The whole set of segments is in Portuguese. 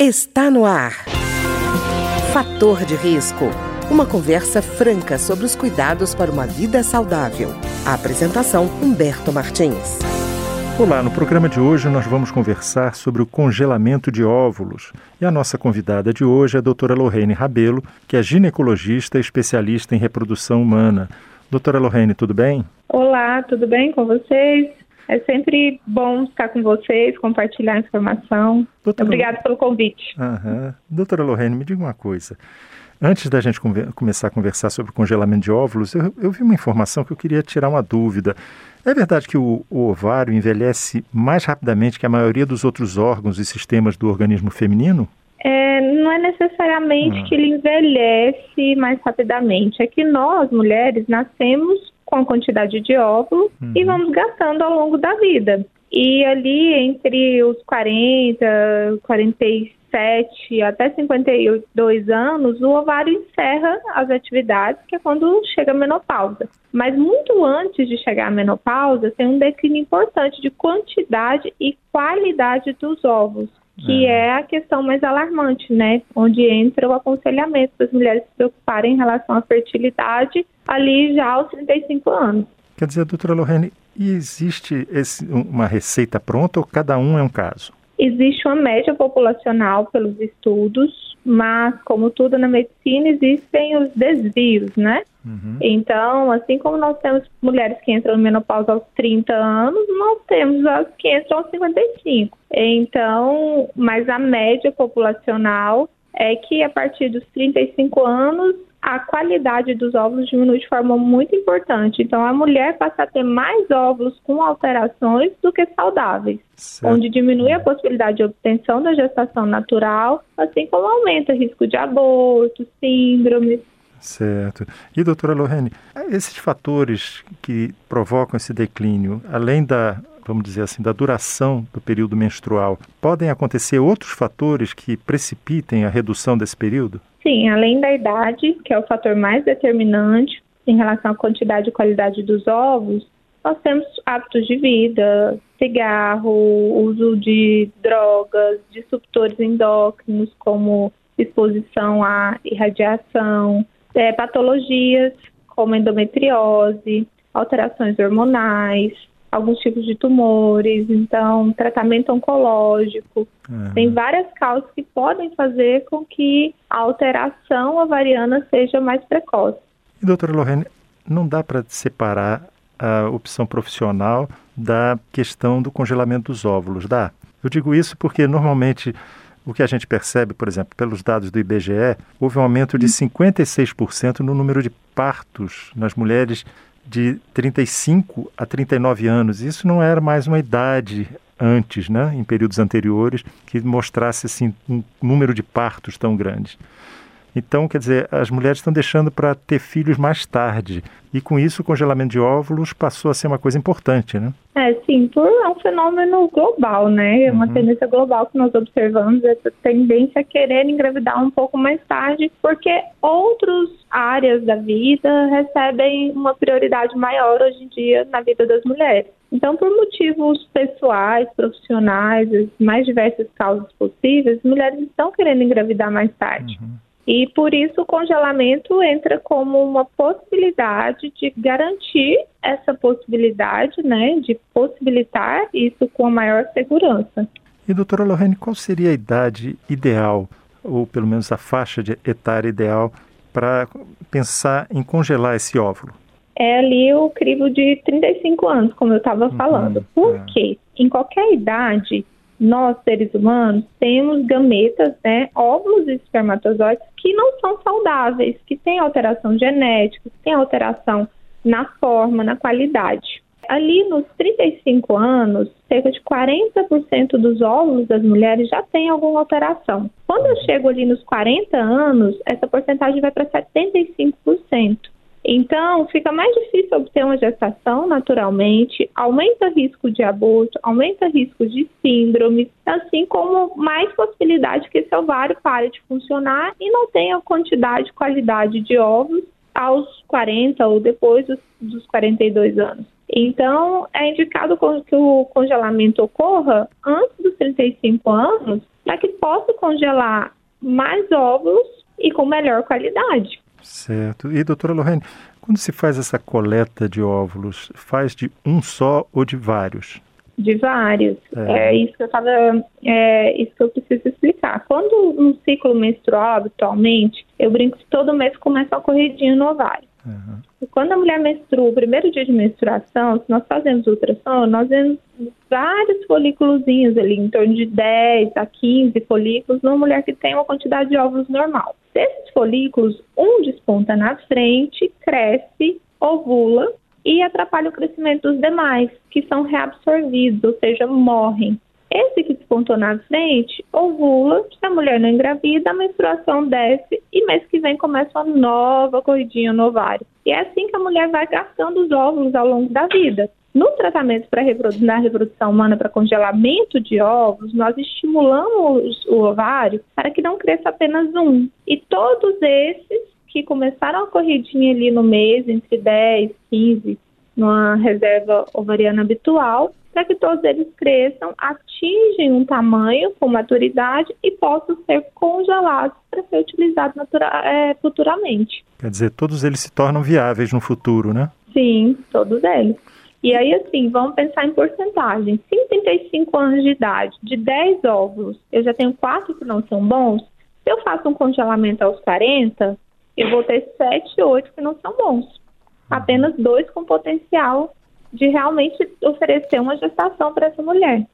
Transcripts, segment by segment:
Está no ar. Fator de risco. Uma conversa franca sobre os cuidados para uma vida saudável. A apresentação Humberto Martins. Olá, no programa de hoje nós vamos conversar sobre o congelamento de óvulos. E a nossa convidada de hoje é a doutora Lorraine Rabelo, que é ginecologista e especialista em reprodução humana. Doutora Lorraine, tudo bem? Olá, tudo bem com vocês? É sempre bom estar com vocês, compartilhar informação. Doutora... Obrigada pelo convite. Uhum. Doutora Lorraine, me diga uma coisa. Antes da gente começar a conversar sobre congelamento de óvulos, eu, eu, vi uma informação que eu queria tirar uma dúvida. É verdade que o, o, ovário envelhece mais rapidamente que a maioria dos outros órgãos e sistemas do organismo feminino? É, não é necessariamente ah. que ele envelhece mais rapidamente. É que nós, mulheres, nascemos com a quantidade de óvulos uhum. e vamos gastando ao longo da vida. E ali entre os 40, 47 até 52 anos, o ovário encerra as atividades, que é quando chega a menopausa. Mas muito antes de chegar à menopausa, tem um declínio importante de quantidade e qualidade dos ovos que é. é a questão mais alarmante, né? Onde entra o aconselhamento das mulheres se preocuparem em relação à fertilidade ali já aos 35 anos. Quer dizer, doutora Lorraine, existe esse, uma receita pronta ou cada um é um caso? Existe uma média populacional pelos estudos, mas, como tudo na medicina, existem os desvios, né? Uhum. Então, assim como nós temos mulheres que entram na menopausa aos 30 anos, nós temos as que entram aos 55. Então, mas a média populacional é que a partir dos 35 anos a qualidade dos óvulos diminui de forma muito importante. Então, a mulher passa a ter mais óvulos com alterações do que saudáveis, certo. onde diminui a possibilidade de obtenção da gestação natural, assim como aumenta o risco de aborto, síndromes. Certo. E, doutora Lorene, esses fatores que provocam esse declínio, além da, vamos dizer assim, da duração do período menstrual, podem acontecer outros fatores que precipitem a redução desse período? Sim, além da idade, que é o fator mais determinante em relação à quantidade e qualidade dos ovos, nós temos hábitos de vida, cigarro, uso de drogas, disruptores endócrinos, como exposição à irradiação, é, patologias como endometriose, alterações hormonais, alguns tipos de tumores, então tratamento oncológico. Uhum. Tem várias causas que podem fazer com que a alteração ovariana seja mais precoce. E doutora Lorraine, não dá para separar a opção profissional da questão do congelamento dos óvulos, dá? Eu digo isso porque normalmente o que a gente percebe, por exemplo, pelos dados do IBGE, houve um aumento de 56% no número de partos nas mulheres de 35 a 39 anos. Isso não era mais uma idade antes, né, em períodos anteriores, que mostrasse assim um número de partos tão grande. Então, quer dizer, as mulheres estão deixando para ter filhos mais tarde. E com isso, o congelamento de óvulos passou a ser uma coisa importante, né? É, sim, por, é um fenômeno global, né? É uma uhum. tendência global que nós observamos, essa tendência a querer engravidar um pouco mais tarde, porque outras áreas da vida recebem uma prioridade maior hoje em dia na vida das mulheres. Então, por motivos pessoais, profissionais, as mais diversas causas possíveis, mulheres estão querendo engravidar mais tarde. Uhum. E por isso o congelamento entra como uma possibilidade de garantir essa possibilidade, né, de possibilitar isso com a maior segurança. E doutora Lorraine, qual seria a idade ideal, ou pelo menos a faixa de etária ideal, para pensar em congelar esse óvulo? É ali o crivo de 35 anos, como eu estava uhum, falando. Por é. quê? Em qualquer idade, nós, seres humanos, temos gametas, né, óvulos e espermatozoides que não são saudáveis, que têm alteração genética, que têm alteração na forma, na qualidade. Ali nos 35 anos, cerca de 40% dos óvulos das mulheres já tem alguma alteração. Quando eu chego ali nos 40 anos, essa porcentagem vai para 75%. Então, fica mais difícil obter uma gestação naturalmente, aumenta o risco de aborto, aumenta risco de síndrome, assim como mais possibilidade que esse ovário pare de funcionar e não tenha quantidade e qualidade de óvulos aos 40 ou depois dos, dos 42 anos. Então, é indicado que o congelamento ocorra antes dos 35 anos para que possa congelar mais óvulos e com melhor qualidade. Certo. E doutora Lorraine, quando se faz essa coleta de óvulos, faz de um só ou de vários? De vários. É, é isso que eu tava, é isso que eu preciso explicar. Quando um ciclo menstrual, habitualmente, eu brinco que todo mês começa uma corridinha no ovário. Uhum. E quando a mulher menstrua, o primeiro dia de menstruação, se nós fazemos ultrassom, nós vemos vários folículos ali, em torno de 10 a 15 folículos, numa mulher que tem uma quantidade de óvulos normal. Desses folículos, um desponta na frente, cresce, ovula e atrapalha o crescimento dos demais, que são reabsorvidos, ou seja, morrem. Esse que despontou na frente ovula, se a mulher não engravida, a menstruação desce e mês que vem começa uma nova corridinha no ovário. E é assim que a mulher vai gastando os óvulos ao longo da vida. No tratamento para na reprodução humana para congelamento de óvulos, nós estimulamos o ovário para que não cresça apenas um. E todos esses que começaram a corridinha ali no mês, entre 10, 15, numa reserva ovariana habitual, para que todos eles cresçam, atingem um tamanho com maturidade e possam ser congelados para ser utilizados é, futuramente. Quer dizer, todos eles se tornam viáveis no futuro, né? Sim, todos eles. E aí, assim, vamos pensar em porcentagem. Se em 35 anos de idade, de 10 óvulos, eu já tenho 4 que não são bons, se eu faço um congelamento aos 40, eu vou ter 7, 8 que não são bons. Apenas dois com potencial de realmente oferecer uma gestação para essa mulher.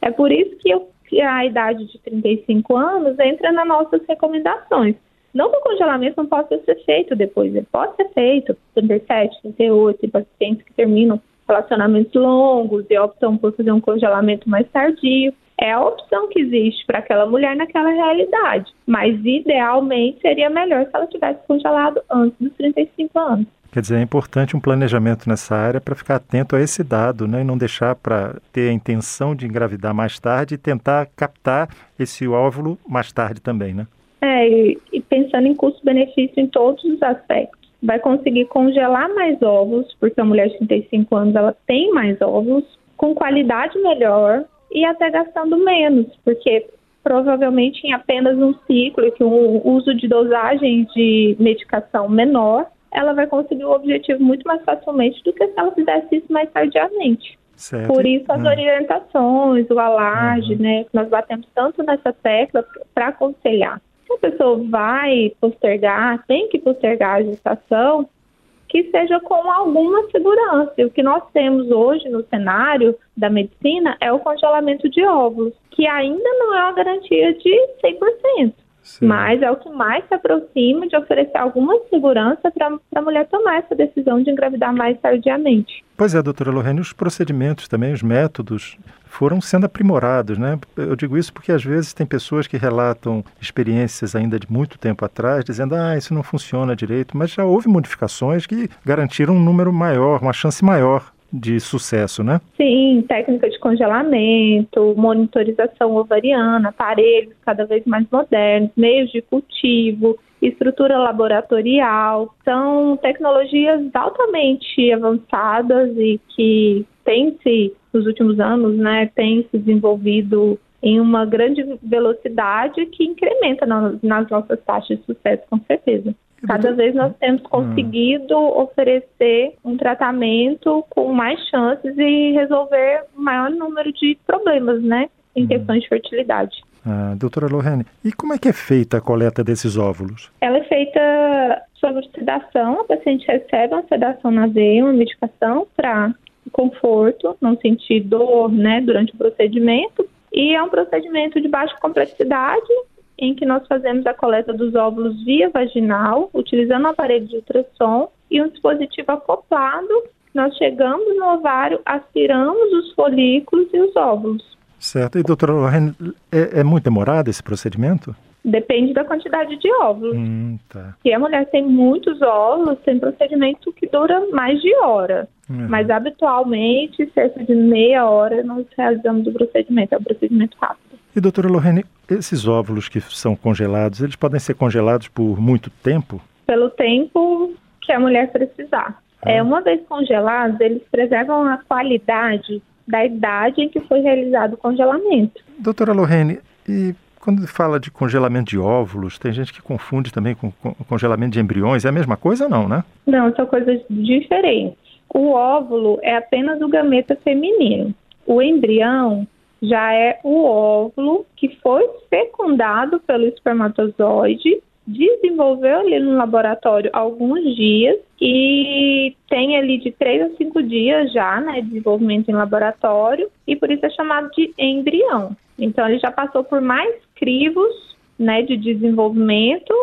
É por isso que, eu, que a idade de 35 anos entra nas nossas recomendações. Não que o congelamento não possa ser feito depois, ele pode ser feito 37, 38, tem pacientes que terminam relacionamentos longos e optam por fazer um congelamento mais tardio. É a opção que existe para aquela mulher naquela realidade. Mas idealmente seria melhor se ela tivesse congelado antes dos 35 anos. Quer dizer, é importante um planejamento nessa área para ficar atento a esse dado né, e não deixar para ter a intenção de engravidar mais tarde e tentar captar esse óvulo mais tarde também, né? É, e, e pensando em custo-benefício em todos os aspectos. Vai conseguir congelar mais óvulos, porque a mulher de 35 anos ela tem mais óvulos, com qualidade melhor e até gastando menos, porque provavelmente em apenas um ciclo e o uso de dosagem de medicação menor, ela vai conseguir o objetivo muito mais facilmente do que se ela fizesse isso mais tardiamente. Certo. Por isso as uhum. orientações, o alarde, uhum. né? Nós batemos tanto nessa tecla para aconselhar. Se a pessoa vai postergar, tem que postergar a gestação, que seja com alguma segurança. E o que nós temos hoje no cenário da medicina é o congelamento de óvulos, que ainda não é uma garantia de 100%. Sim. Mas é o que mais se aproxima de oferecer alguma segurança para a mulher tomar essa decisão de engravidar mais tardiamente. Pois é, doutora Lorraine, os procedimentos também, os métodos foram sendo aprimorados, né? Eu digo isso porque às vezes tem pessoas que relatam experiências ainda de muito tempo atrás, dizendo, ah, isso não funciona direito, mas já houve modificações que garantiram um número maior, uma chance maior de sucesso, né? Sim, técnica de congelamento, monitorização ovariana, aparelhos cada vez mais modernos, meios de cultivo, estrutura laboratorial. São tecnologias altamente avançadas e que têm se, nos últimos anos, né, têm se desenvolvido em uma grande velocidade que incrementa nas nossas taxas de sucesso, com certeza. Cada vez nós temos hum. conseguido oferecer um tratamento com mais chances e resolver maior número de problemas, né, em hum. questões de fertilidade. Ah, doutora Lorraine, e como é que é feita a coleta desses óvulos? Ela é feita sob sedação, a paciente recebe uma sedação na veia, uma medicação para conforto, não sentir dor, né, durante o procedimento. E é um procedimento de baixa complexidade, em que nós fazemos a coleta dos óvulos via vaginal, utilizando um aparelho de ultrassom e um dispositivo acoplado. Nós chegamos no ovário, aspiramos os folículos e os óvulos. Certo. E, doutora Lorraine, é, é muito demorado esse procedimento? Depende da quantidade de óvulos. Hum, tá. Se a mulher tem muitos óvulos, tem procedimento que dura mais de hora. Uhum. Mas habitualmente, cerca de meia hora, nós realizamos o procedimento. É um procedimento rápido. E doutora Lorraine, esses óvulos que são congelados, eles podem ser congelados por muito tempo? Pelo tempo que a mulher precisar. Ah. É, uma vez congelados, eles preservam a qualidade da idade em que foi realizado o congelamento. Doutora Lorraine, e quando fala de congelamento de óvulos, tem gente que confunde também com, com congelamento de embriões. É a mesma coisa ou não, né? Não, são coisas diferentes. O óvulo é apenas o gameta feminino. O embrião já é o óvulo que foi fecundado pelo espermatozoide, desenvolveu ali no laboratório alguns dias e tem ali de 3 a 5 dias já, né, desenvolvimento em laboratório e por isso é chamado de embrião. Então ele já passou por mais crivos, né, de desenvolvimento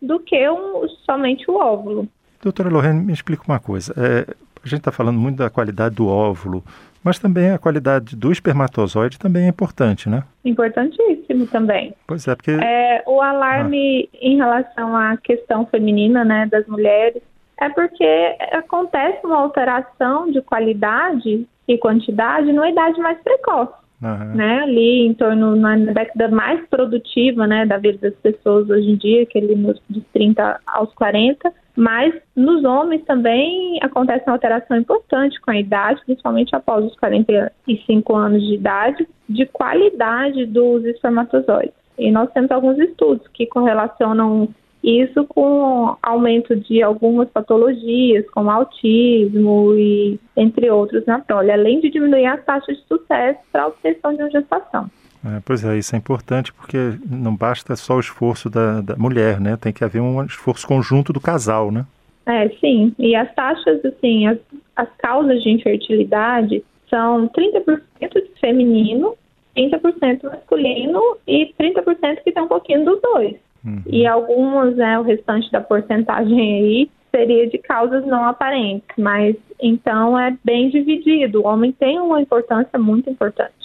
do que um, somente o óvulo. Doutora Lorraine, me explica uma coisa. É, a gente está falando muito da qualidade do óvulo, mas também a qualidade do espermatozoide também é importante, né? Importantíssimo também. Pois é, porque... É, o alarme ah. em relação à questão feminina, né, das mulheres, é porque acontece uma alteração de qualidade e quantidade numa idade mais precoce. Uhum. Né, ali em torno na década mais produtiva né, da vida das pessoas hoje em dia, que ele nos de 30 aos 40, mas nos homens também acontece uma alteração importante com a idade, principalmente após os 45 anos de idade, de qualidade dos espermatozoides. E nós temos alguns estudos que correlacionam isso com aumento de algumas patologias, como autismo e entre outros na prole, além de diminuir as taxas de sucesso para a obtenção de uma gestação. É, pois é, isso é importante porque não basta só o esforço da, da, mulher, né? Tem que haver um esforço conjunto do casal, né? É, sim. E as taxas, assim, as, as causas de infertilidade são 30% de feminino, 30% masculino e 30% que tem um pouquinho dos dois. Uhum. E algumas, né, o restante da porcentagem aí seria de causas não aparentes, mas então é bem dividido. O homem tem uma importância muito importante.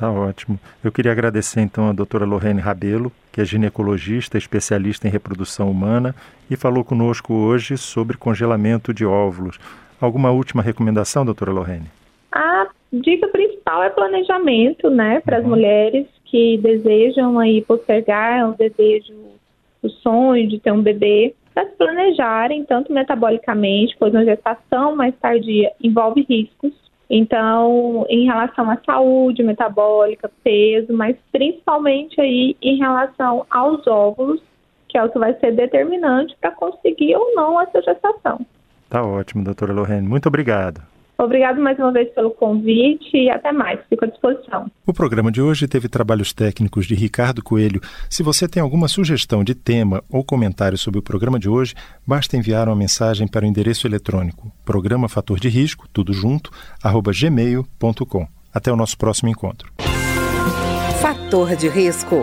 Tá ótimo. Eu queria agradecer então a doutora Lorraine Rabelo, que é ginecologista, especialista em reprodução humana e falou conosco hoje sobre congelamento de óvulos. Alguma última recomendação, doutora Lorraine? A dica principal é planejamento, né, para as uhum. mulheres que desejam aí postergar o desejo o sonho de ter um bebê, para se planejarem, tanto metabolicamente, pois a gestação mais tardia envolve riscos. Então, em relação à saúde metabólica, peso, mas principalmente aí em relação aos óvulos, que é o que vai ser determinante para conseguir ou não essa gestação. Tá ótimo, doutora Lorraine. Muito obrigado. Obrigado mais uma vez pelo convite e até mais. Fico à disposição. O programa de hoje teve trabalhos técnicos de Ricardo Coelho. Se você tem alguma sugestão de tema ou comentário sobre o programa de hoje, basta enviar uma mensagem para o endereço eletrônico programa fator de risco, tudo junto, arroba gmail.com. Até o nosso próximo encontro. Fator de risco.